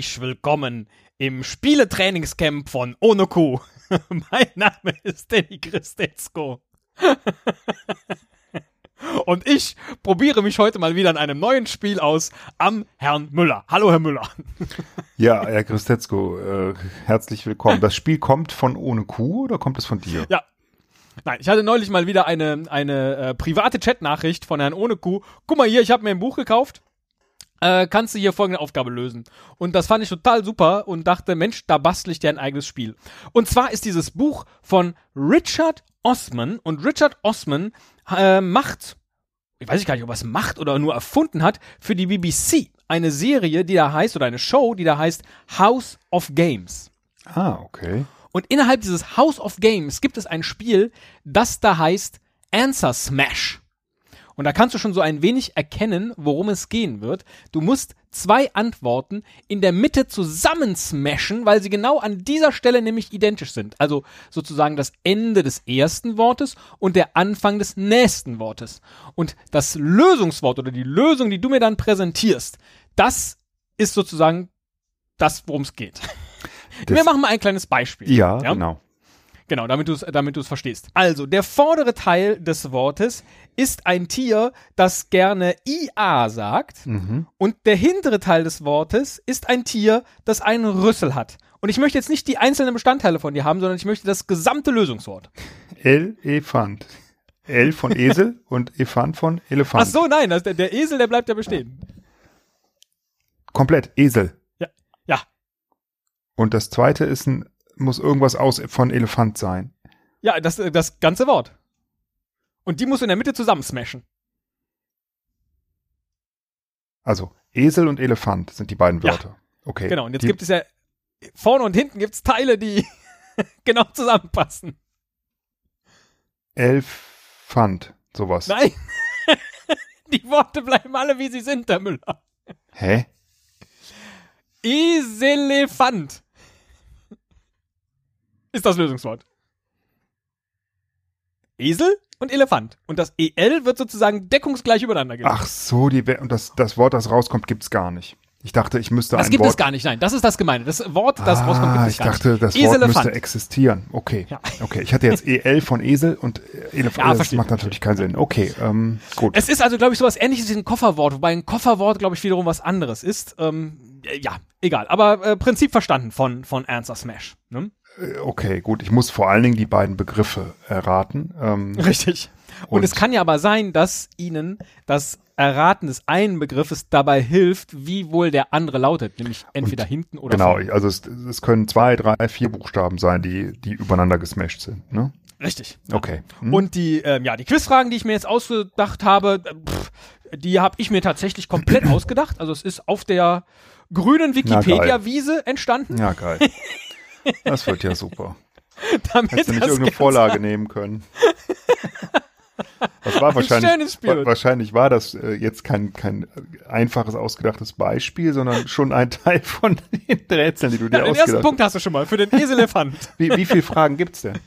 Herzlich willkommen im Spieletrainingscamp von Ohne Kuh. mein Name ist Danny Christetzko. Und ich probiere mich heute mal wieder an einem neuen Spiel aus am Herrn Müller. Hallo, Herr Müller. Ja, Herr Christetzko, äh, herzlich willkommen. Das Spiel kommt von Ohne Kuh oder kommt es von dir? Ja. Nein, ich hatte neulich mal wieder eine, eine äh, private Chatnachricht von Herrn Ohne Kuh. Guck mal hier, ich habe mir ein Buch gekauft äh, kannst du hier folgende Aufgabe lösen. Und das fand ich total super und dachte, Mensch, da bastel ich dir ein eigenes Spiel. Und zwar ist dieses Buch von Richard Osman und Richard Osman äh, macht, ich weiß gar nicht, ob er es macht oder nur erfunden hat, für die BBC eine Serie, die da heißt, oder eine Show, die da heißt House of Games. Ah, okay. Und innerhalb dieses House of Games gibt es ein Spiel, das da heißt Answer Smash. Und da kannst du schon so ein wenig erkennen, worum es gehen wird. Du musst zwei Antworten in der Mitte zusammen smashen, weil sie genau an dieser Stelle nämlich identisch sind. Also sozusagen das Ende des ersten Wortes und der Anfang des nächsten Wortes. Und das Lösungswort oder die Lösung, die du mir dann präsentierst, das ist sozusagen das, worum es geht. Das Wir machen mal ein kleines Beispiel. Ja, ja? genau. Genau, damit du es damit du's verstehst. Also, der vordere Teil des Wortes ist ein Tier, das gerne IA sagt. Mhm. Und der hintere Teil des Wortes ist ein Tier, das einen Rüssel hat. Und ich möchte jetzt nicht die einzelnen Bestandteile von dir haben, sondern ich möchte das gesamte Lösungswort. Elefant. L von Esel und Elefant von Elefant. Ach so, nein, das, der, der Esel, der bleibt ja bestehen. Komplett, Esel. Ja. Ja. Und das zweite ist ein muss irgendwas aus von Elefant sein. Ja, das, das ganze Wort. Und die musst du in der Mitte zusammen smashen. Also, Esel und Elefant sind die beiden Wörter. Ja. Okay. Genau, und jetzt die, gibt es ja, vorne und hinten gibt es Teile, die genau zusammenpassen. Elfant, sowas. Nein. die Worte bleiben alle, wie sie sind, Herr Müller. Hä? Eselefant ist das Lösungswort. Esel und Elefant. Und das EL wird sozusagen deckungsgleich übereinander gelegt. Ach so, die, und das, das Wort, das rauskommt, gibt's gar nicht. Ich dachte, ich müsste das ein gibt Wort es gar nicht, nein. Das ist das Gemeine. Das Wort, das ah, rauskommt, gibt es gar nicht. Ich dachte, das Wort müsste existieren. Okay. Ja. Okay. Ich hatte jetzt EL von Esel und Elefant. Ja, das macht natürlich keinen Sinn. Okay, ähm, gut. Es ist also, glaube ich, sowas ähnliches wie ein Kofferwort, wobei ein Kofferwort, glaube ich, wiederum was anderes ist. Ähm, ja, egal. Aber äh, Prinzip verstanden von, von Answer Smash. Ne? Äh, okay, gut. Ich muss vor allen Dingen die beiden Begriffe erraten. Ähm, Richtig. Und, und, es kann ja aber sein, dass Ihnen das Erraten des einen Begriffes dabei hilft, wie wohl der andere lautet, nämlich entweder hinten oder Genau, vorne. also es, es, können zwei, drei, vier Buchstaben sein, die, die übereinander gesmashed sind, ne? Richtig. Okay. Hm. Und die, ähm, ja, die Quizfragen, die ich mir jetzt ausgedacht habe, pff, die habe ich mir tatsächlich komplett ausgedacht. Also es ist auf der grünen Wikipedia-Wiese entstanden. Ja, geil. Das wird ja super. Damit Hättest du nicht irgendeine Vorlage nehmen können. Das war wahrscheinlich, wa wahrscheinlich war das äh, jetzt kein, kein einfaches ausgedachtes Beispiel, sondern schon ein Teil von den Rätseln, die du dir ja, ausgedacht hast. Den ersten Punkt hast du schon mal für den Eselefant. wie, wie viele Fragen gibt's denn?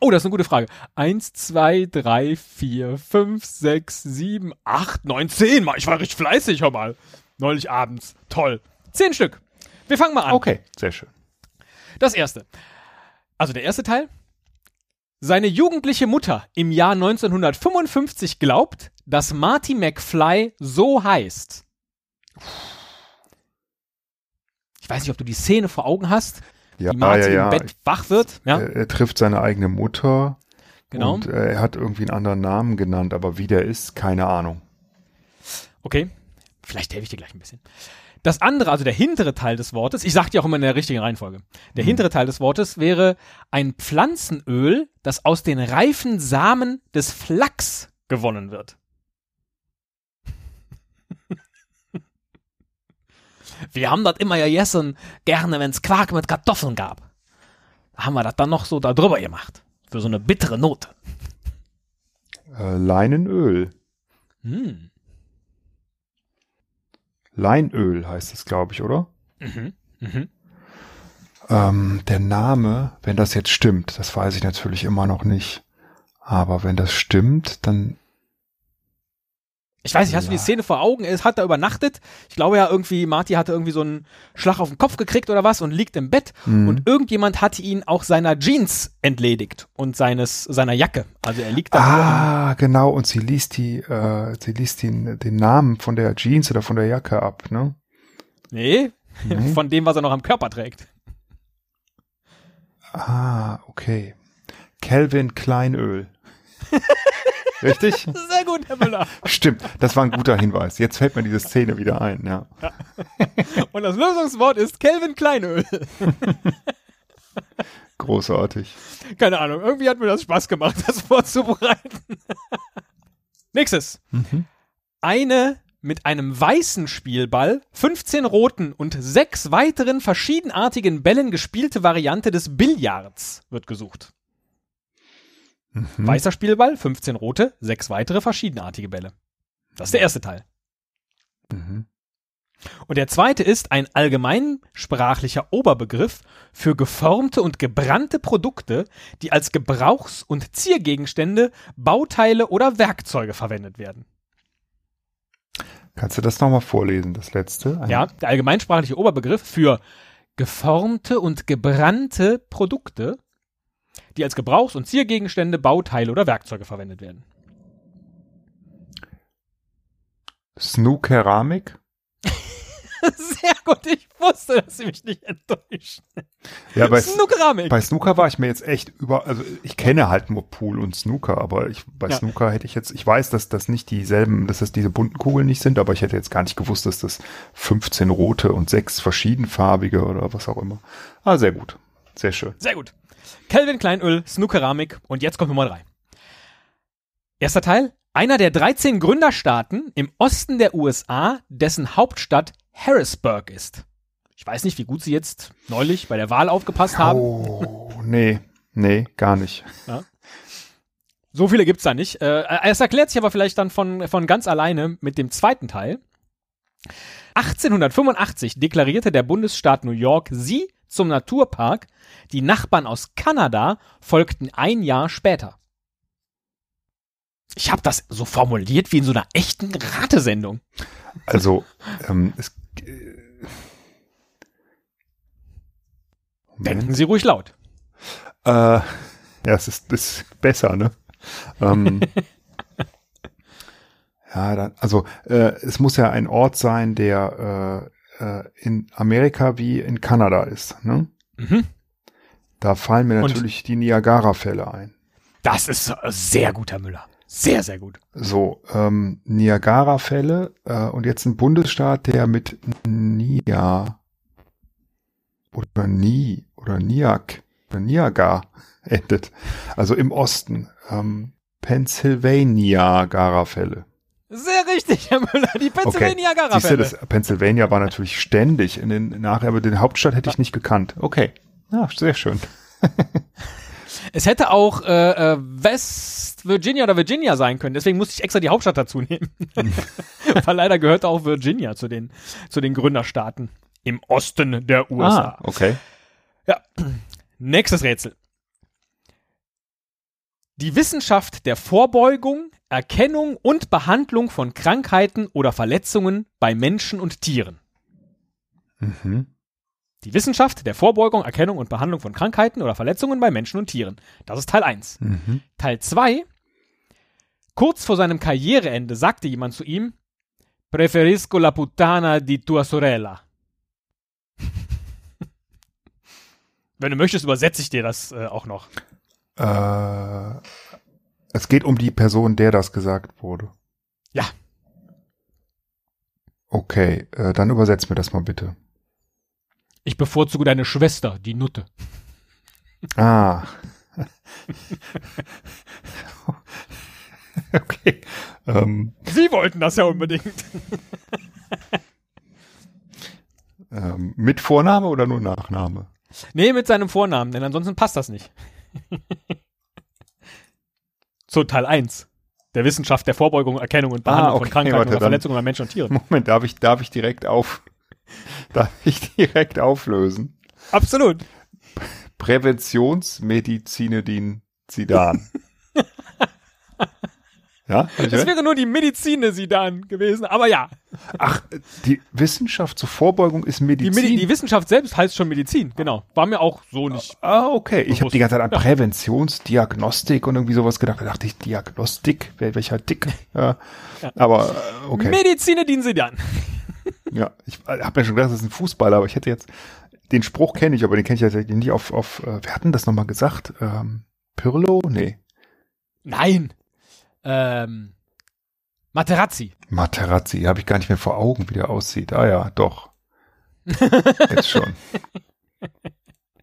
Oh, das ist eine gute Frage. Eins, zwei, drei, vier, fünf, sechs, sieben, acht, neun, zehn. Ich war richtig fleißig, hör mal. Neulich abends. Toll. Zehn Stück. Wir fangen mal an. Okay, sehr schön. Das erste. Also der erste Teil. Seine jugendliche Mutter im Jahr 1955 glaubt, dass Marty McFly so heißt. Ich weiß nicht, ob du die Szene vor Augen hast, ja, wie Marty ja, ja. im Bett wach wird. Ja? Er, er, trifft seine eigene Mutter. Genau. Und äh, er hat irgendwie einen anderen Namen genannt, aber wie der ist, keine Ahnung. Okay, vielleicht helfe ich dir gleich ein bisschen. Das andere, also der hintere Teil des Wortes, ich sag dir auch immer in der richtigen Reihenfolge. Der mhm. hintere Teil des Wortes wäre ein Pflanzenöl, das aus den reifen Samen des Flachs gewonnen wird. Wir haben das immer ja gegessen, gerne, wenn es Quark mit Kartoffeln gab. Da haben wir das dann noch so da drüber gemacht. Für so eine bittere Note. Äh, Leinenöl. Hm. Leinöl heißt es, glaube ich, oder? Mhm. Mhm. Ähm, der Name, wenn das jetzt stimmt, das weiß ich natürlich immer noch nicht. Aber wenn das stimmt, dann Ich weiß nicht, hast du die Szene vor Augen? Es hat da übernachtet. Ich glaube ja irgendwie, Marty hatte irgendwie so einen Schlag auf den Kopf gekriegt oder was und liegt im Bett. Mhm. Und irgendjemand hatte ihn auch seiner Jeans entledigt und seines, seiner Jacke. Also er liegt da. Ah, genau. Und sie liest die, äh, sie liest den, den Namen von der Jeans oder von der Jacke ab, ne? Nee, nee. von dem, was er noch am Körper trägt. Ah, okay. Calvin Kleinöl. Richtig? Sehr gut, Herr Müller. Stimmt, das war ein guter Hinweis. Jetzt fällt mir diese Szene wieder ein, ja. ja. Und das Lösungswort ist Kelvin Kleinöl. Großartig. Keine Ahnung, irgendwie hat mir das Spaß gemacht, das vorzubereiten. Nächstes. Mhm. Eine mit einem weißen Spielball, 15 roten und sechs weiteren verschiedenartigen Bällen gespielte Variante des Billards wird gesucht. Mhm. Weißer Spielball, 15 rote, sechs weitere verschiedenartige Bälle. Das ist der erste Teil. Mhm. Und der zweite ist ein allgemeinsprachlicher Oberbegriff für geformte und gebrannte Produkte, die als Gebrauchs- und Ziergegenstände, Bauteile oder Werkzeuge verwendet werden. Kannst du das nochmal vorlesen, das letzte? Ja, der allgemeinsprachliche Oberbegriff für geformte und gebrannte Produkte, die als Gebrauchs- und Ziergegenstände, Bauteile oder Werkzeuge verwendet werden. Snoo-Keramik? Sehr gut, ich wusste, dass sie mich nicht enttäuschen. Ja, bei Snookeramik. Bei Snooker war ich mir jetzt echt über, also ich kenne halt nur Pool und Snooker, aber ich, bei ja. Snooker hätte ich jetzt, ich weiß, dass das nicht dieselben, dass das diese bunten Kugeln nicht sind, aber ich hätte jetzt gar nicht gewusst, dass das 15 rote und sechs verschiedenfarbige oder was auch immer. Ah, sehr gut. Sehr schön. Sehr gut. Kelvin Kleinöl, Snookeramik und jetzt kommt Nummer drei. Erster Teil. Einer der 13 Gründerstaaten im Osten der USA, dessen Hauptstadt Harrisburg ist. Ich weiß nicht, wie gut Sie jetzt neulich bei der Wahl aufgepasst haben. Oh, nee, nee, gar nicht. Ja. So viele gibt's da nicht. Äh, es erklärt sich aber vielleicht dann von, von ganz alleine mit dem zweiten Teil. 1885 deklarierte der Bundesstaat New York sie zum Naturpark die Nachbarn aus Kanada folgten ein Jahr später. Ich habe das so formuliert wie in so einer echten Ratesendung. Also, ähm, es, äh, Denken Sie ruhig laut. Äh, ja, es ist, ist besser, ne? ähm, ja, dann, also äh, es muss ja ein Ort sein, der äh, äh, in Amerika wie in Kanada ist, ne? Mhm. Da fallen mir natürlich und die Niagara-Fälle ein. Das ist sehr gut, Herr Müller. Sehr, sehr gut. So, ähm, Niagara-Fälle äh, und jetzt ein Bundesstaat, der mit Nia oder Ni oder Niag oder Niaga endet. Also im Osten. Ähm, Pennsylvania-Gara-Fälle. Sehr richtig, Herr Müller, die Pennsylvania-Gara-Fälle. Okay. Pennsylvania war natürlich ständig in den nachher, aber den Hauptstadt hätte ich nicht gekannt. Okay. Ja, sehr schön. es hätte auch äh, äh, West Virginia oder Virginia sein können. Deswegen musste ich extra die Hauptstadt dazu nehmen. Weil leider gehört auch Virginia zu den, zu den Gründerstaaten im Osten der USA. Ah, okay. Ja. Nächstes Rätsel. Die Wissenschaft der Vorbeugung, Erkennung und Behandlung von Krankheiten oder Verletzungen bei Menschen und Tieren. Mhm. Die Wissenschaft der Vorbeugung, Erkennung und Behandlung von Krankheiten oder Verletzungen bei Menschen und Tieren. Das ist Teil 1. Mhm. Teil 2. Kurz vor seinem Karriereende sagte jemand zu ihm, Preferisco la puttana di tua sorella. Wenn du möchtest, übersetze ich dir das äh, auch noch. Äh, es geht um die Person, der das gesagt wurde. Ja. Okay, äh, dann übersetz mir das mal bitte. Ich bevorzuge deine Schwester, die Nutte. Ah. okay. Ähm. Sie wollten das ja unbedingt. ähm, mit Vorname oder nur Nachname? Nee, mit seinem Vornamen, denn ansonsten passt das nicht. so, Teil 1. Der Wissenschaft der Vorbeugung, Erkennung und Behandlung ah, okay, von Krankheiten warte, oder Verletzungen bei Menschen und Tieren. Moment, darf ich, darf ich direkt auf, darf ich direkt auflösen? Absolut. Präventionsmedizine din Zidane. Ja? Das wäre nur die Medizin Sidan gewesen, aber ja. Ach, die Wissenschaft zur Vorbeugung ist Medizin. Die, Medi die Wissenschaft selbst heißt schon Medizin, genau. War mir auch so nicht. Ah, okay. Ich habe die ganze Zeit an Präventionsdiagnostik und irgendwie sowas gedacht. Da dachte ich, Diagnostik, welcher Dick. Ja. ja. Aber äh, okay. Medizin Sidan. Ja, ich habe mir schon gedacht, das ist ein Fußballer, aber ich hätte jetzt den Spruch kenne ich, aber den kenne ich tatsächlich nicht auf, auf äh, wir hatten das nochmal gesagt, ähm, Pirlo? Nee. Nein. Ähm, Materazzi. Materazzi, habe ich gar nicht mehr vor Augen, wie der aussieht. Ah ja, doch. Jetzt schon.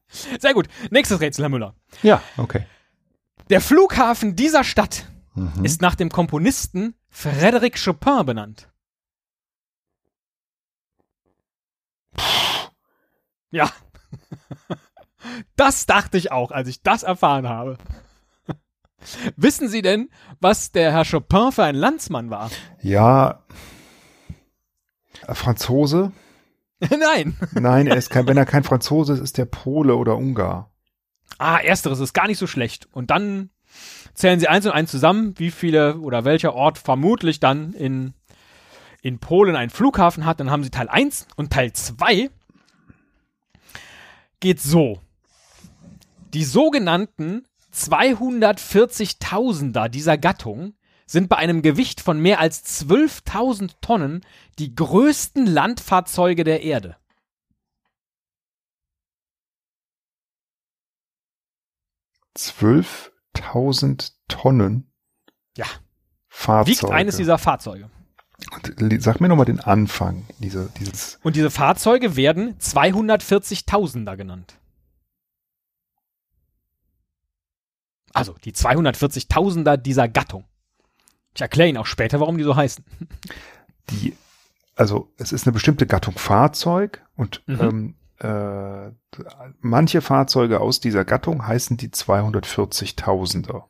Sehr gut. Nächstes Rätsel, Herr Müller. Ja, okay. Der Flughafen dieser Stadt mhm. ist nach dem Komponisten Frédéric Chopin benannt. Ja. Das dachte ich auch, als ich das erfahren habe. Wissen Sie denn, was der Herr Chopin für ein Landsmann war? Ja. Franzose? Nein. Nein, er ist kein, wenn er kein Franzose ist, ist der Pole oder Ungar. Ah, ersteres ist gar nicht so schlecht. Und dann zählen Sie eins und eins zusammen, wie viele oder welcher Ort vermutlich dann in, in Polen einen Flughafen hat. Dann haben Sie Teil 1 und Teil 2 geht so. Die sogenannten 240.000er dieser Gattung sind bei einem Gewicht von mehr als 12.000 Tonnen die größten Landfahrzeuge der Erde. Zwölftausend Tonnen? Ja. Fahrzeuge. Wiegt eines dieser Fahrzeuge. Und, sag mir nochmal den Anfang diese, dieses. Und diese Fahrzeuge werden 240.000er genannt. Also die 240.000er dieser Gattung. Ich erkläre Ihnen auch später, warum die so heißen. Die, also es ist eine bestimmte Gattung Fahrzeug und mhm. ähm, äh, manche Fahrzeuge aus dieser Gattung heißen die 240.000er.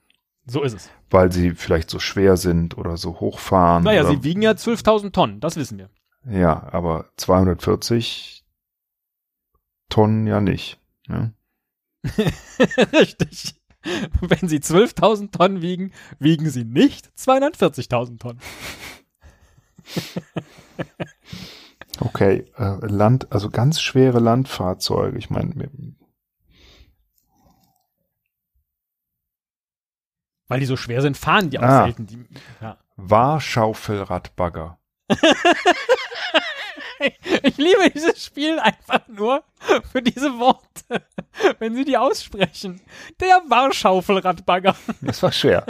So ist es. Weil sie vielleicht so schwer sind oder so hochfahren. Naja, oder, sie wiegen ja 12.000 Tonnen, das wissen wir. Ja, aber 240 Tonnen ja nicht. Ne? Richtig. Wenn sie 12.000 Tonnen wiegen, wiegen sie nicht 240.000 Tonnen. okay, äh, Land, also ganz schwere Landfahrzeuge. Ich meine, Weil die so schwer sind, fahren die auch ah. selten. Die, ja. Warschaufelradbagger. ich liebe dieses Spiel einfach nur für diese Worte, wenn sie die aussprechen. Der Warschaufelradbagger. Das war schwer.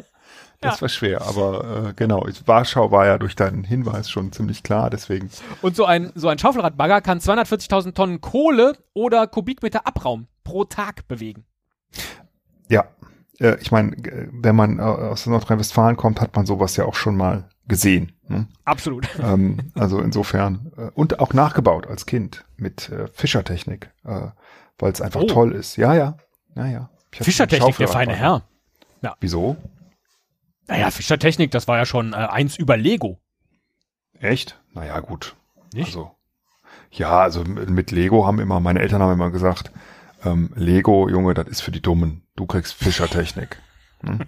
Das ja. war schwer, aber äh, genau, Warschau war ja durch deinen Hinweis schon ziemlich klar, deswegen. Und so ein, so ein Schaufelradbagger kann 240.000 Tonnen Kohle oder Kubikmeter Abraum pro Tag bewegen. Ja, äh, ich meine, wenn man äh, aus Nordrhein-Westfalen kommt, hat man sowas ja auch schon mal gesehen. Ne? Absolut. Ähm, also insofern äh, und auch nachgebaut als Kind mit äh, Fischertechnik, äh, weil es einfach oh. toll ist. Ja, ja, ja, ja. Fischertechnik, der feine Herr. Ja. Wieso? Naja, Fischertechnik, das war ja schon äh, eins über Lego. Echt? Naja, gut. Nicht? Also, ja, also mit Lego haben immer, meine Eltern haben immer gesagt, ähm, Lego, Junge, das ist für die Dummen. Du kriegst Fischertechnik. Hm?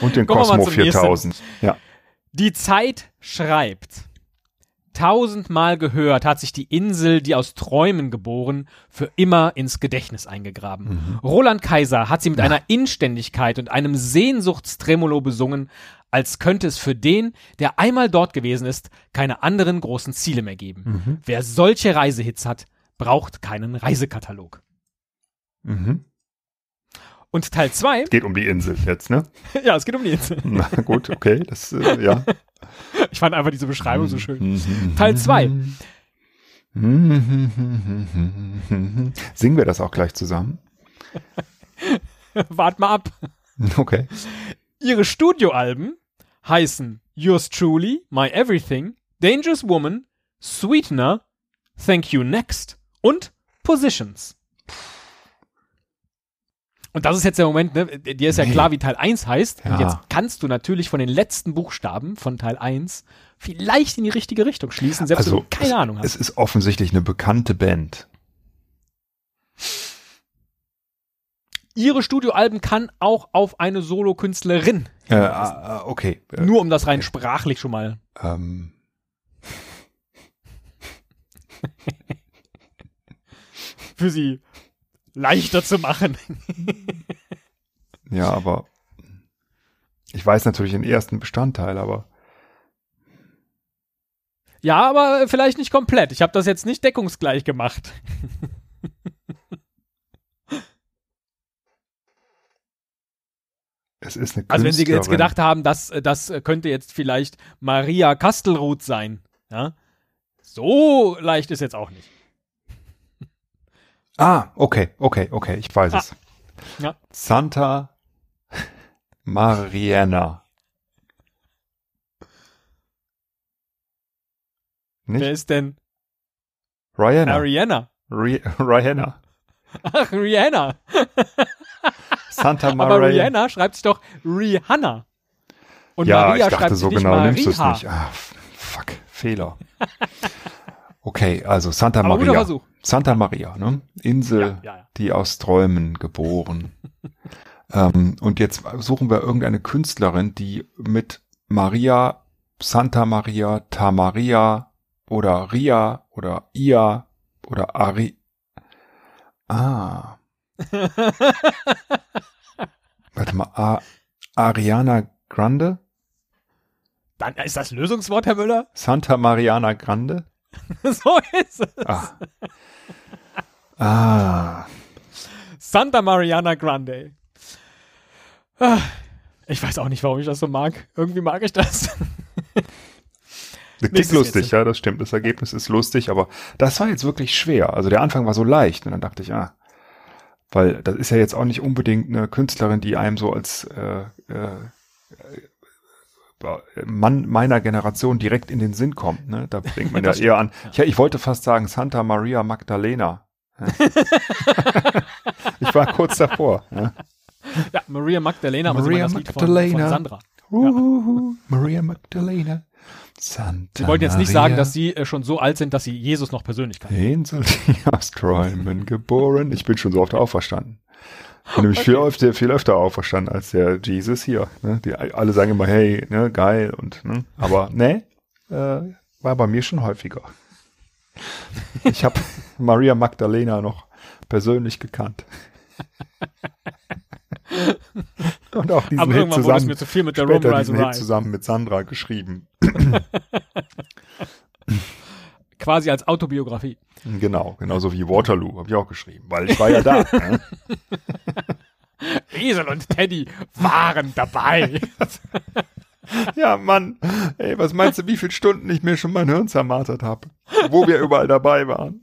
Und den Cosmo 4000. Ja. Die Zeit schreibt. Tausendmal gehört hat sich die Insel, die aus Träumen geboren, für immer ins Gedächtnis eingegraben. Mhm. Roland Kaiser hat sie mit ja. einer Inständigkeit und einem Sehnsuchtstremolo besungen, als könnte es für den, der einmal dort gewesen ist, keine anderen großen Ziele mehr geben. Mhm. Wer solche Reisehits hat, braucht keinen Reisekatalog. Mhm. Und Teil 2. Geht um die Insel jetzt, ne? ja, es geht um die Insel. Na gut, okay, das, äh, ja. Ich fand einfach diese Beschreibung so schön. Teil 2. Singen wir das auch gleich zusammen? Wart mal ab. Okay. Ihre Studioalben heißen Yours Truly, My Everything, Dangerous Woman, Sweetener, Thank You Next und Positions. Und das ist jetzt der Moment, ne? dir ist ja klar, wie Teil 1 heißt. Ja. Und jetzt kannst du natürlich von den letzten Buchstaben von Teil 1 vielleicht in die richtige Richtung schließen, selbst also, wenn du keine es, Ahnung hast. Es ist offensichtlich eine bekannte Band. ihre Studioalben kann auch auf eine Solo-Künstlerin. Äh, äh, okay. Nur um das rein okay. sprachlich schon mal. Ähm. Für sie leichter zu machen. ja, aber ich weiß natürlich den ersten Bestandteil, aber ja, aber vielleicht nicht komplett. Ich habe das jetzt nicht deckungsgleich gemacht. Es ist eine Also wenn Sie jetzt gedacht haben, dass das könnte jetzt vielleicht Maria Kastelruth sein, ja? So leicht ist jetzt auch nicht. Ah, okay, okay, okay, ich weiß ah. es. Ja. Santa Mariana. Nicht? Wer ist denn? Rihanna. Ariana. Rihanna. Ach, Rihanna. Santa Maria. Aber Rihanna schreibt sich doch Rihanna. Und ja, Maria ich dachte, so genau Maria. nimmst du es nicht. Ah, fuck, Fehler. Okay, also Santa Aber Maria. Santa Maria, ne? Insel, ja, ja, ja. die aus Träumen geboren. ähm, und jetzt suchen wir irgendeine Künstlerin, die mit Maria, Santa Maria, Tamaria oder Ria oder Ia oder Ari. Ah. Warte mal, A Ariana Grande? Dann ist das Lösungswort, Herr Müller? Santa Mariana Grande? so ist es. Ah. ah. Santa Mariana Grande. Ah. Ich weiß auch nicht, warum ich das so mag. Irgendwie mag ich das. Das klingt lustig, ja, das stimmt. Das Ergebnis ist lustig, aber das war jetzt wirklich schwer. Also der Anfang war so leicht und dann dachte ich, ah, weil das ist ja jetzt auch nicht unbedingt eine Künstlerin, die einem so als äh, äh, Mann meiner Generation direkt in den Sinn kommt. Ne? Da denkt man ja eher an. Ich, ich wollte fast sagen Santa Maria Magdalena. ich war kurz davor. Ja, ja Maria Magdalena, Maria aber Magdalena. Von, von Sandra. Uh, Maria Magdalena. Santa Sie wollten jetzt nicht sagen, dass Sie äh, schon so alt sind, dass Sie Jesus noch persönlich kennen. Insel aus Träumen geboren. Ich bin schon so oft auferstanden. Ich bin nämlich okay. viel, öfter, viel öfter auferstanden als der Jesus hier. Ne? Die alle sagen immer, hey, ne, geil und, ne? aber ne, äh, war bei mir schon häufiger. Ich habe Maria Magdalena noch persönlich gekannt. Und auch diesen Aber Hit zusammen, mir zu viel mit der später diesen Hit zusammen mit Sandra geschrieben. Quasi als Autobiografie. Genau, genauso wie Waterloo, habe ich auch geschrieben, weil ich war ja da. ne? Esel und Teddy waren dabei. ja, Mann, ey, was meinst du, wie viele Stunden ich mir schon mein Hirn zermartert habe, wo wir überall dabei waren?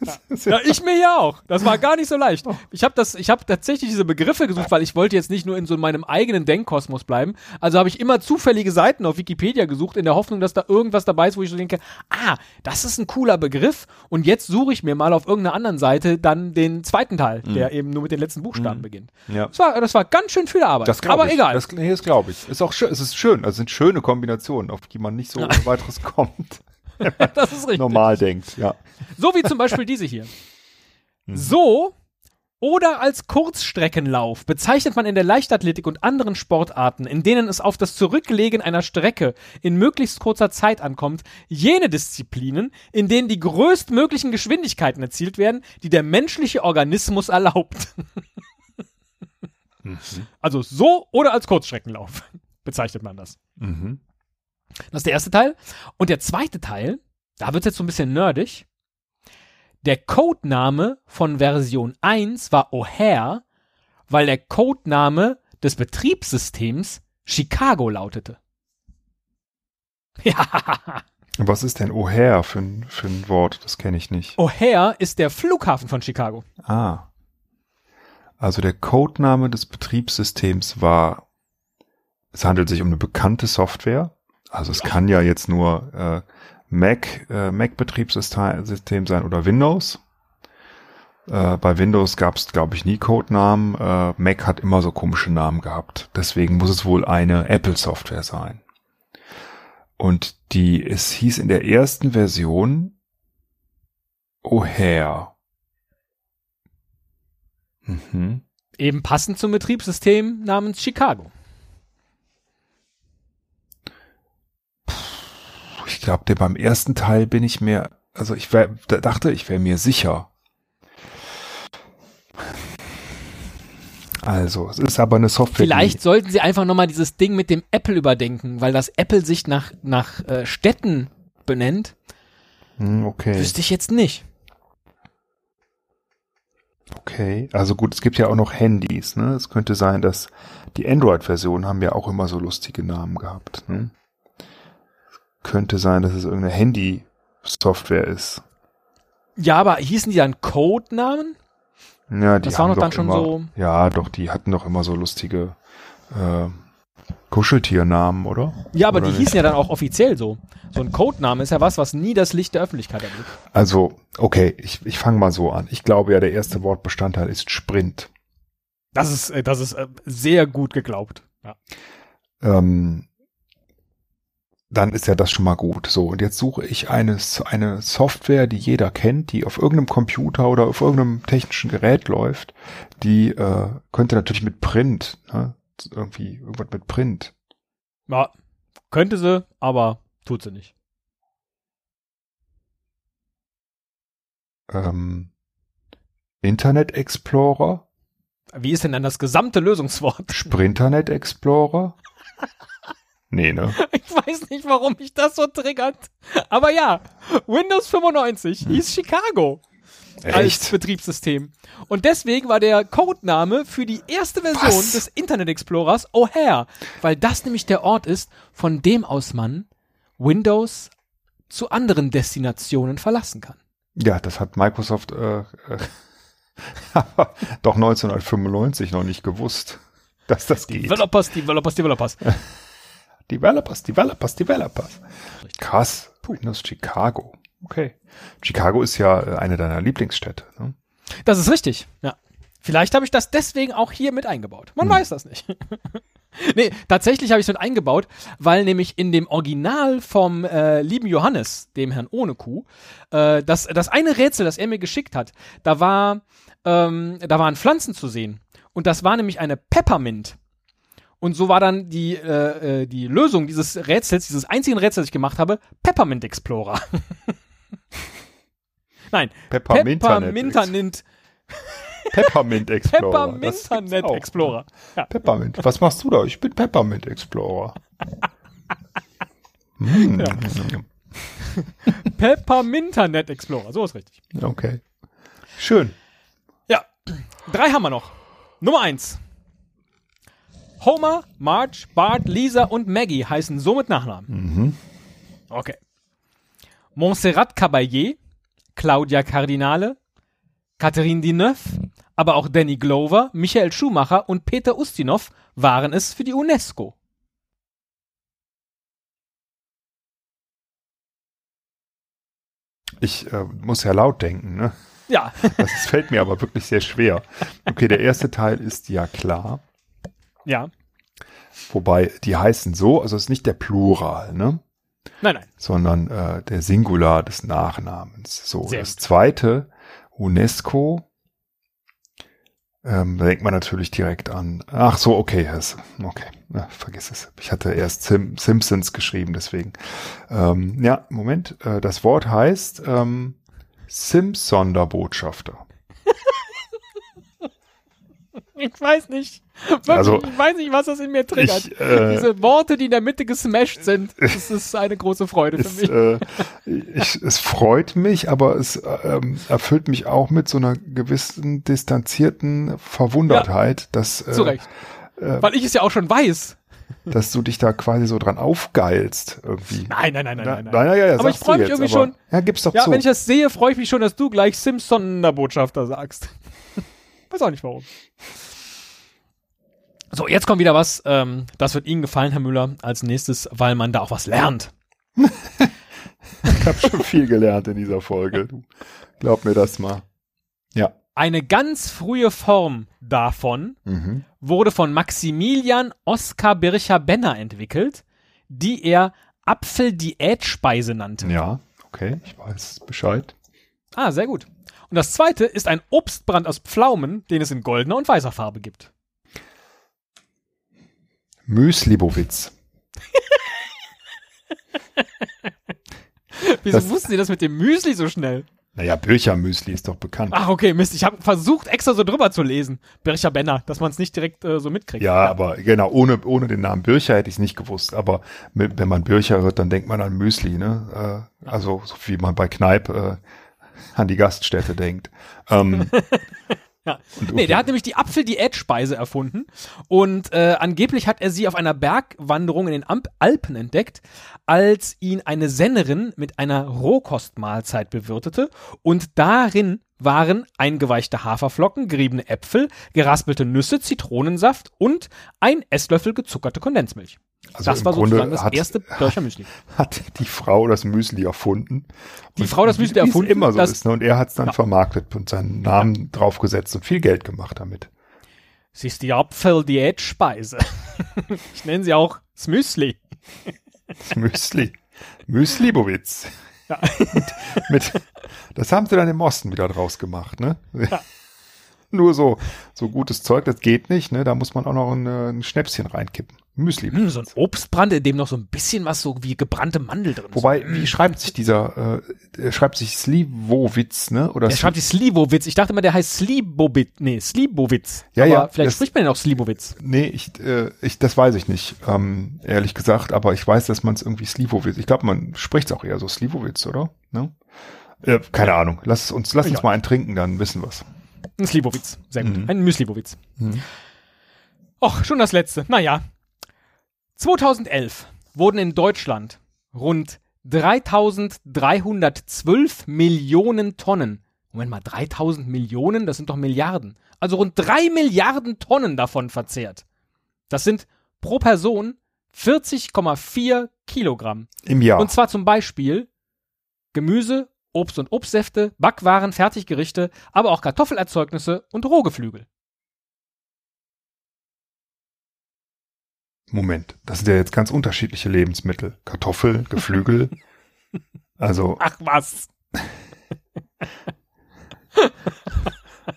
Ja. ich mir ja auch. Das war gar nicht so leicht. Oh. Ich habe das, ich habe tatsächlich diese Begriffe gesucht, weil ich wollte jetzt nicht nur in so meinem eigenen Denkkosmos bleiben. Also habe ich immer zufällige Seiten auf Wikipedia gesucht, in der Hoffnung, dass da irgendwas dabei ist, wo ich so denke, ah, das ist ein cooler Begriff. Und jetzt suche ich mir mal auf irgendeiner anderen Seite dann den zweiten Teil, mhm. der eben nur mit den letzten Buchstaben mhm. beginnt. Ja. Das war, das war ganz schön viel Arbeit. Das aber ich. egal. Das, nee, das glaube ich. Ist auch schön. Es ist schön. Also sind schöne Kombinationen, auf die man nicht so weiteres kommt. das ist richtig. Normal denkt, ja. So wie zum Beispiel diese hier. Mhm. So oder als Kurzstreckenlauf bezeichnet man in der Leichtathletik und anderen Sportarten, in denen es auf das Zurücklegen einer Strecke in möglichst kurzer Zeit ankommt, jene Disziplinen, in denen die größtmöglichen Geschwindigkeiten erzielt werden, die der menschliche Organismus erlaubt. mhm. Also so oder als Kurzstreckenlauf bezeichnet man das. Mhm. Das ist der erste Teil. Und der zweite Teil, da wird es jetzt so ein bisschen nerdig. Der Codename von Version 1 war O'Hare, weil der Codename des Betriebssystems Chicago lautete. Ja. Was ist denn O'Hare für ein, für ein Wort? Das kenne ich nicht. O'Hare ist der Flughafen von Chicago. Ah. Also der Codename des Betriebssystems war, es handelt sich um eine bekannte Software. Also es kann ja jetzt nur äh, Mac, äh, Mac-Betriebssystem sein oder Windows. Äh, bei Windows gab es, glaube ich, nie Codenamen. Äh, Mac hat immer so komische Namen gehabt. Deswegen muss es wohl eine Apple-Software sein. Und die, es hieß in der ersten Version O'Hare. Mhm. Eben passend zum Betriebssystem namens Chicago. Ich glaube, beim ersten Teil bin ich mir, also ich wär, dachte, ich wäre mir sicher. Also, es ist aber eine Software. Vielleicht sollten sie einfach nochmal dieses Ding mit dem Apple überdenken, weil das Apple sich nach, nach äh, Städten benennt. Hm, okay. Wüsste ich jetzt nicht. Okay, also gut, es gibt ja auch noch Handys, ne? Es könnte sein, dass die Android-Versionen haben ja auch immer so lustige Namen gehabt, ne? Könnte sein, dass es irgendeine Handy-Software ist. Ja, aber hießen die dann Codenamen? Ja, die das haben doch dann schon immer, so. Ja, doch, die hatten doch immer so lustige äh, Kuscheltiernamen, oder? Ja, aber oder die nicht? hießen ja dann auch offiziell so. So ein Codename ist ja was, was nie das Licht der Öffentlichkeit erblickt. Also, okay, ich, ich fange mal so an. Ich glaube ja, der erste Wortbestandteil ist Sprint. Das ist, äh, das ist äh, sehr gut geglaubt. Ja. Ähm, dann ist ja das schon mal gut. So, und jetzt suche ich eine, eine Software, die jeder kennt, die auf irgendeinem Computer oder auf irgendeinem technischen Gerät läuft. Die äh, könnte natürlich mit Print, ne? irgendwie irgendwas mit Print. ja, könnte sie, aber tut sie nicht. Ähm, Internet Explorer, Wie ist denn dann das gesamte Lösungswort? Sprinternet Explorer. Nee, ne? Ich weiß nicht, warum mich das so triggert. Aber ja, Windows 95 hieß Chicago als Hm. Echt? Betriebssystem. Und deswegen war der Codename für die erste Version Was? des Internet Explorers O'Hare, weil das nämlich der Ort ist, von dem aus man Windows zu anderen Destinationen verlassen kann. Ja, das hat Microsoft äh, äh, doch 1995 noch nicht gewusst, dass das geht. Developers, Developers, Developers. Developers, Developers, Developers. Krass. Windows Chicago. Okay. Chicago ist ja äh, eine deiner Lieblingsstädte. Ne? Das ist richtig, ja. Vielleicht habe ich das deswegen auch hier mit eingebaut. Man Hm. weiß das nicht. nee, tatsächlich habe ich es mit eingebaut, weil nämlich in dem Original vom äh, lieben Johannes, dem Herrn ohne Kuh, äh, das, das eine Rätsel, das er mir geschickt hat, da war, ähm, da waren Pflanzen zu sehen. Und das war nämlich eine Peppermint. Und so war dann die, äh, äh, die Lösung dieses Rätsels, dieses einzigen Rätsels, das ich gemacht habe, Peppermint Explorer. Nein, Pepperminternet. Pepperminternet Peppermint Explorer. Gibt's auch. Explorer. Ja. Peppermint. Was machst du da? Ich bin Peppermint Explorer. Hm. Pepperminternet Explorer, so ist richtig. Okay. Schön. Ja, drei haben wir noch. Nummer eins. Homer, Marge, Bart, Lisa und Maggie heißen somit Nachnamen. Okay. Montserrat Caballé, Claudia Cardinale, Catherine Deneuve, aber auch Danny Glover, Michael Schumacher und Peter Ustinov waren es für die UNESCO. Ich äh, muss ja laut denken, ne? Ja, Das fällt mir aber wirklich sehr schwer. Okay, der erste Teil ist ja klar. Ja. Wobei, die heißen so, also es ist nicht der Plural, ne? Nein, nein. Sondern äh, der Singular des Nachnamens. So, Sehr das gut. zweite, UNESCO, ähm, da denkt man natürlich direkt an. Ach so, okay, das, okay, ja, vergiss es. Ich hatte erst Sim, Simpsons geschrieben, deswegen. Ähm, ja, Moment, äh, das Wort heißt ähm, Sims-Sonderbotschafter. Ich weiß nicht. Wirklich, Also, ich weiß nicht, was das in mir triggert. Ich, äh, Diese Worte, die in der Mitte gesmashed sind, das ist eine große Freude für es, mich. äh, ich, es freut mich, aber es ähm, erfüllt mich auch mit so einer gewissen distanzierten Verwundertheit, dass, Zu äh, Recht. Weil ich es ja auch schon weiß. dass du dich da quasi so dran aufgeilst irgendwie. Nein, nein, nein, nein, nein. nein. ja, ja, ja, Aber ich sagst freu du mich jetzt, irgendwie aber- schon. Ja, gib's doch Ja, zu. wenn ich das sehe, freue ich mich schon, dass du gleich Simpson-Botschafter sagst. Weiß auch nicht warum. So, jetzt kommt wieder was, ähm, das wird Ihnen gefallen, Herr Müller, als nächstes, weil man da auch was lernt. ich habe schon viel gelernt in dieser Folge. Glaub mir das mal. Ja. Eine ganz frühe Form davon Mhm. wurde von Maximilian Oskar Bircher-Benner entwickelt, die er Apfeldiätspeise nannte. Ja, okay, ich weiß Bescheid. Ah, sehr gut. Und das zweite ist ein Obstbrand aus Pflaumen, den es in goldener und weißer Farbe gibt. Müslibowitz. Wieso das, wussten Sie das mit dem Müsli so schnell? Naja, Bircher-Müsli ist doch bekannt. Ach, okay, Mist. Ich habe versucht, extra so drüber zu lesen. Bircher Benner, dass man es nicht direkt äh, so mitkriegt. Ja, ja, aber genau, ohne, ohne den Namen Bircher hätte ich es nicht gewusst. Aber mit, wenn man Bircher hört, dann denkt man an Müsli, ne? Äh, also, so wie man bei Kneipp äh, an die Gaststätte denkt. Ähm, Ja. Nee, der hat nämlich die Apfel-Diät-Speise erfunden und äh, angeblich hat er sie auf einer Bergwanderung in den Alpen entdeckt, als ihn eine Sennerin mit einer Rohkostmahlzeit bewirtete und darin waren eingeweichte Haferflocken, geriebene Äpfel, geraspelte Nüsse, Zitronensaft und ein Esslöffel gezuckerte Kondensmilch. Also das war Grunde sozusagen das hat, erste Dörcher Müsli. Hat die Frau das Müsli erfunden. Die Frau das Müsli erfunden. Immer so ist. Ne? Und er hat es dann ja. vermarktet und seinen Namen ja. draufgesetzt und viel Geld gemacht damit. Sie ist die Apfel-Diät-Speise. ich nenne sie auch das Müsli. Das Müsli. Müslibowitz. Ja. mit, mit, das haben sie dann im Osten wieder draus gemacht, ne? Ja. Nur so, so gutes Zeug, das geht nicht, ne? Da muss man auch noch ein, ein Schnäpschen reinkippen. Müsli. Hm, so ein Obstbrand, in dem noch so ein bisschen was so wie gebrannte Mandel drin ist. Wobei, wie schreibt sich dieser, äh, er schreibt sich Slivovitz, ne? Oder er schreibt sich Slivovitz. Ich dachte immer, der heißt Slibovitz. Nee, Slibovitz. Ja, aber ja. Vielleicht das, spricht man ja auch Slivovitz. Nee, ich, äh, ich, das weiß ich nicht, ähm, ehrlich gesagt. Aber ich weiß, dass man es irgendwie Slivovitz, ich glaube, man spricht es auch eher so Slivovitz, oder? Ne? Äh, keine Ahnung. Lass uns, lass uns mal einen trinken, dann wissen wir's. Ein Slivovitz. Sehr gut. Mhm. Ein Müslibowitz. Mhm. Och, schon das letzte. Naja, 2011 wurden in Deutschland rund 3312 Millionen Tonnen, Moment mal, 3000 Millionen, das sind doch Milliarden, also rund 3 Milliarden Tonnen davon verzehrt. Das sind pro Person 40,4 Kilogramm. Im Jahr. Und zwar zum Beispiel Gemüse, Obst und Obstsäfte, Backwaren, Fertiggerichte, aber auch Kartoffelerzeugnisse und Rohgeflügel. Moment, das sind ja jetzt ganz unterschiedliche Lebensmittel. Kartoffel, Geflügel. also. Ach was.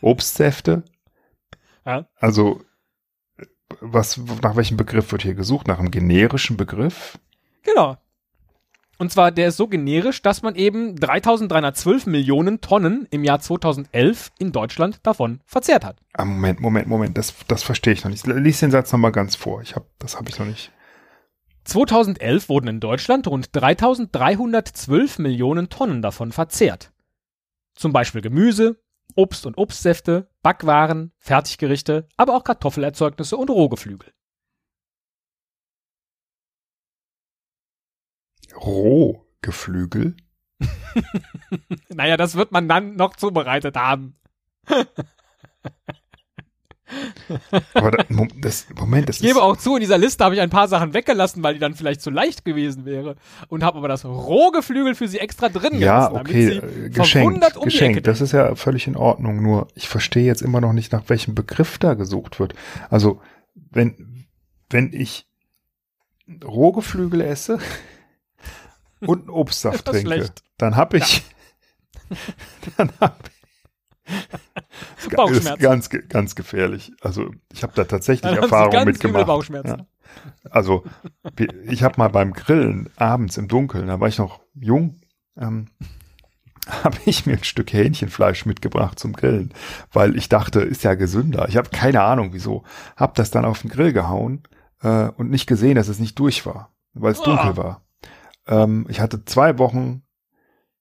Obstsäfte. Ja. Also, was, nach welchem Begriff wird hier gesucht? Nach einem generischen Begriff? Genau. Und zwar, der ist so generisch, dass man eben 3312 Millionen Tonnen im Jahr 2011 in Deutschland davon verzehrt hat. Ah, Moment, Moment, Moment, das, das verstehe ich noch nicht. Lies den Satz nochmal ganz vor. Ich hab, das habe ich noch nicht. 2011 wurden in Deutschland rund 3312 Millionen Tonnen davon verzehrt. Zum Beispiel Gemüse, Obst und Obstsäfte, Backwaren, Fertiggerichte, aber auch Kartoffelerzeugnisse und Rohgeflügel. Rohgeflügel? naja, das wird man dann noch zubereitet haben. aber das, Moment, das ich gebe auch zu, in dieser Liste habe ich ein paar Sachen weggelassen, weil die dann vielleicht zu leicht gewesen wäre und habe aber das Rohgeflügel für sie extra drin ja, gelassen, okay, äh, geschenkt, um geschenkt. Das ist ja völlig in Ordnung. Nur ich verstehe jetzt immer noch nicht, nach welchem Begriff da gesucht wird. Also wenn wenn ich Rohgeflügel esse, und einen Obstsaft trinke, dann habe ich, ja. dann habe ich, das ist ganz, ganz gefährlich. Also ich habe da tatsächlich Erfahrung mitgemacht. Ja. Also ich habe mal beim Grillen abends im Dunkeln, da war ich noch jung, ähm, habe ich mir ein Stück Hähnchenfleisch mitgebracht zum Grillen, weil ich dachte, ist ja gesünder. Ich habe keine Ahnung wieso. Hab das dann auf den Grill gehauen äh, und nicht gesehen, dass es nicht durch war, weil es oh. dunkel war. Ähm, ich hatte zwei Wochen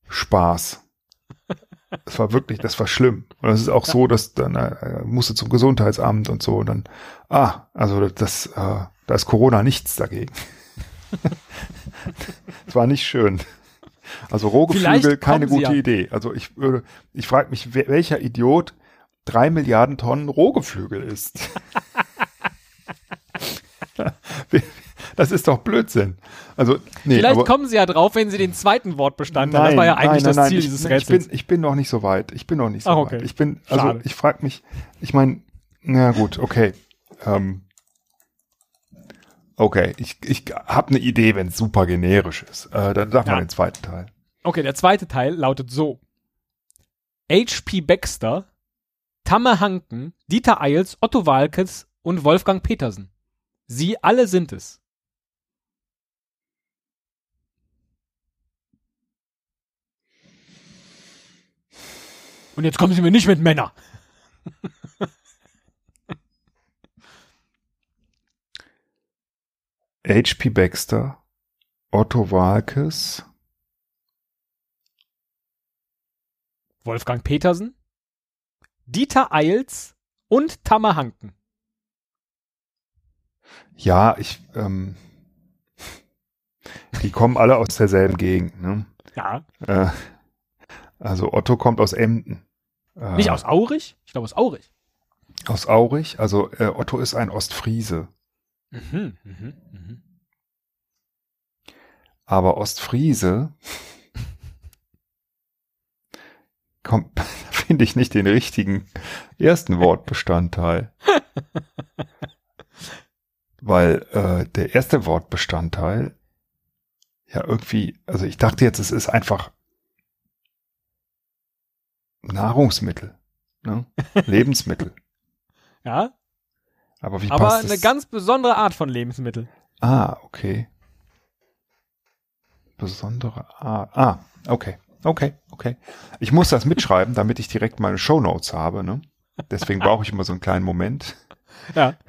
Spaß. Es war wirklich, das war schlimm. Und es ist auch ja. so, dass dann äh, musste zum Gesundheitsamt und so und dann, ah, also das, äh, da ist Corona nichts dagegen. Es war nicht schön. Also Rohgeflügel, keine gute ja. Idee. Also ich würde, ich frage mich, welcher Idiot drei Milliarden Tonnen Rohgeflügel isst. Das ist doch Blödsinn. Also, nee, Vielleicht aber, kommen Sie ja drauf, wenn Sie den zweiten Wortbestand nein, Das war ja eigentlich nein, nein, das Ziel ich, dieses Rätsels. Ich bin, ich bin noch nicht so weit. Ich bin noch nicht so Ach, okay. weit. Ich bin, also Schade. ich frage mich, ich meine, na gut, okay. Ähm, okay, ich, ich habe eine Idee, wenn es super generisch ist. Äh, dann sag ja. mal den zweiten Teil. Okay, der zweite Teil lautet so. H.P. Baxter, Tamme Hanken, Dieter Eils, Otto Walkes und Wolfgang Petersen. Sie alle sind es. Und jetzt kommen Sie mir nicht mit Männer. H.P. Baxter, Otto Walkes, Wolfgang Petersen, Dieter Eils und Tamme Hanken. Ja, ich, ähm, die kommen alle aus derselben Gegend, ne? Ja. Äh, also Otto kommt aus Emden. Äh, Nicht aus Aurich? Ich glaube aus Aurich. Aus Aurich? Also äh, Otto ist ein Ostfriese. Mhm, mhm, mhm. Aber Ostfriese kommt, finde ich nicht den richtigen ersten Wortbestandteil. Weil äh, der erste Wortbestandteil ja irgendwie, also ich dachte jetzt, es ist einfach Nahrungsmittel, ne? Lebensmittel. Ja. Aber wie Aber passt eine es? ganz besondere Art von Lebensmittel. Ah, okay. Besondere Art. Ah, okay. Okay, okay. Ich muss das mitschreiben, damit ich direkt meine Shownotes habe, ne? Deswegen brauche ich immer so einen kleinen Moment. Ja.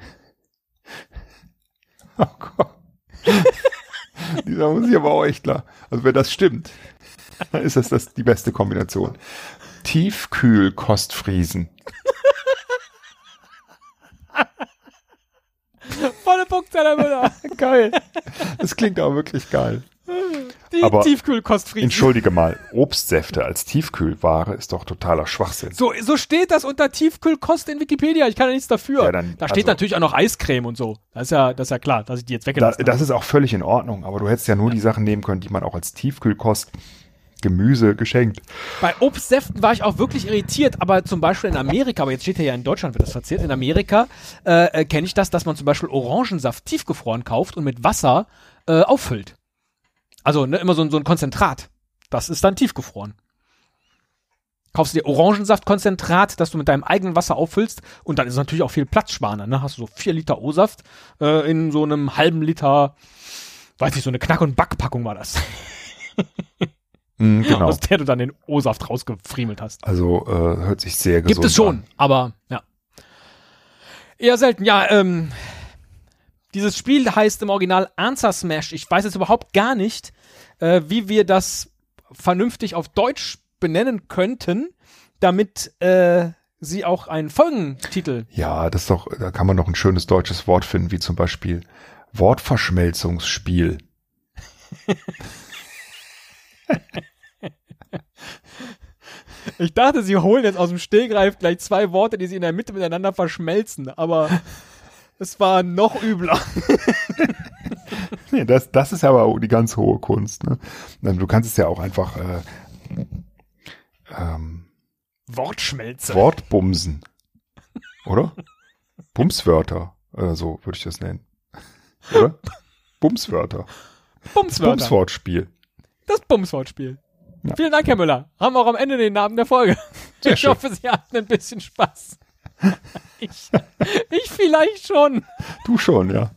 Oh Gott. Dieser muss ich aber auch echt klar. Also wenn das stimmt, dann ist das, das die beste Kombination. Tiefkühlkostfriesen. Volle Punktzahl, Herr Müller. Geil. Das klingt aber wirklich geil. Die Aber- Tiefkühlkostfrieden. Entschuldige mal, Obstsäfte als Tiefkühlware ist doch totaler Schwachsinn. So, so steht das unter Tiefkühlkost in Wikipedia. Ich kann ja nichts dafür. Ja, dann- da steht also- natürlich auch noch Eiscreme und so. Das ist ja, das ist ja klar, dass ich die jetzt Da, weggelassen das ist auch völlig in Ordnung, aber du hättest ja nur die Sachen nehmen können, die man auch als Tiefkühlkost, Gemüse geschenkt. Bei Obstsäften war ich auch wirklich irritiert, aber zum Beispiel in Amerika, aber jetzt steht ja in Deutschland wird das verzehrt, in Amerika äh, äh, kenne ich das, dass man zum Beispiel Orangensaft tiefgefroren kauft und mit Wasser äh, auffüllt. Also ne, immer so, ein- so ein Konzentrat. Das ist dann tiefgefroren. Kaufst du dir Orangensaftkonzentrat, das du mit deinem eigenen Wasser auffüllst und dann ist natürlich auch viel Platzsparender. Ne? Hast du so vier Liter O-Saft äh, in so einem halben Liter, weiß ich, so eine Knack- und Backpackung war das, Mm, genau. aus der du dann den O-Saft rausgefriemelt hast. Also äh, hört sich sehr gesund Gibt es schon, an. aber ja. Eher selten. Ja, ähm, dieses Spiel heißt im Original Answer Smash. Ich weiß jetzt überhaupt gar nicht, äh, wie wir das vernünftig auf Deutsch benennen könnten, damit äh, sie auch einen Folgentitel. Ja, das ist doch, da kann man noch ein schönes deutsches Wort finden, wie zum Beispiel Wortverschmelzungsspiel. Ich dachte, sie holen jetzt aus dem Stillgreif gleich zwei Worte, die sie in der Mitte miteinander verschmelzen, aber es war noch übler. Nee, das, das ist aber die ganz hohe Kunst. Ne? Du kannst es ja auch einfach äh, ähm, Wortschmelze. Wortbumsen. Oder? Bumswörter. Oder so würde ich das nennen. Oder? Bumswörter. Bumswörter. Bumswortspiel. Das Bumswortspiel. Ja. Vielen Dank, Herr Müller. Haben auch am Ende den Namen der Folge. Sehr ich schön. hoffe, Sie hatten ein bisschen Spaß. Ich, ich vielleicht schon. Du schon, ja.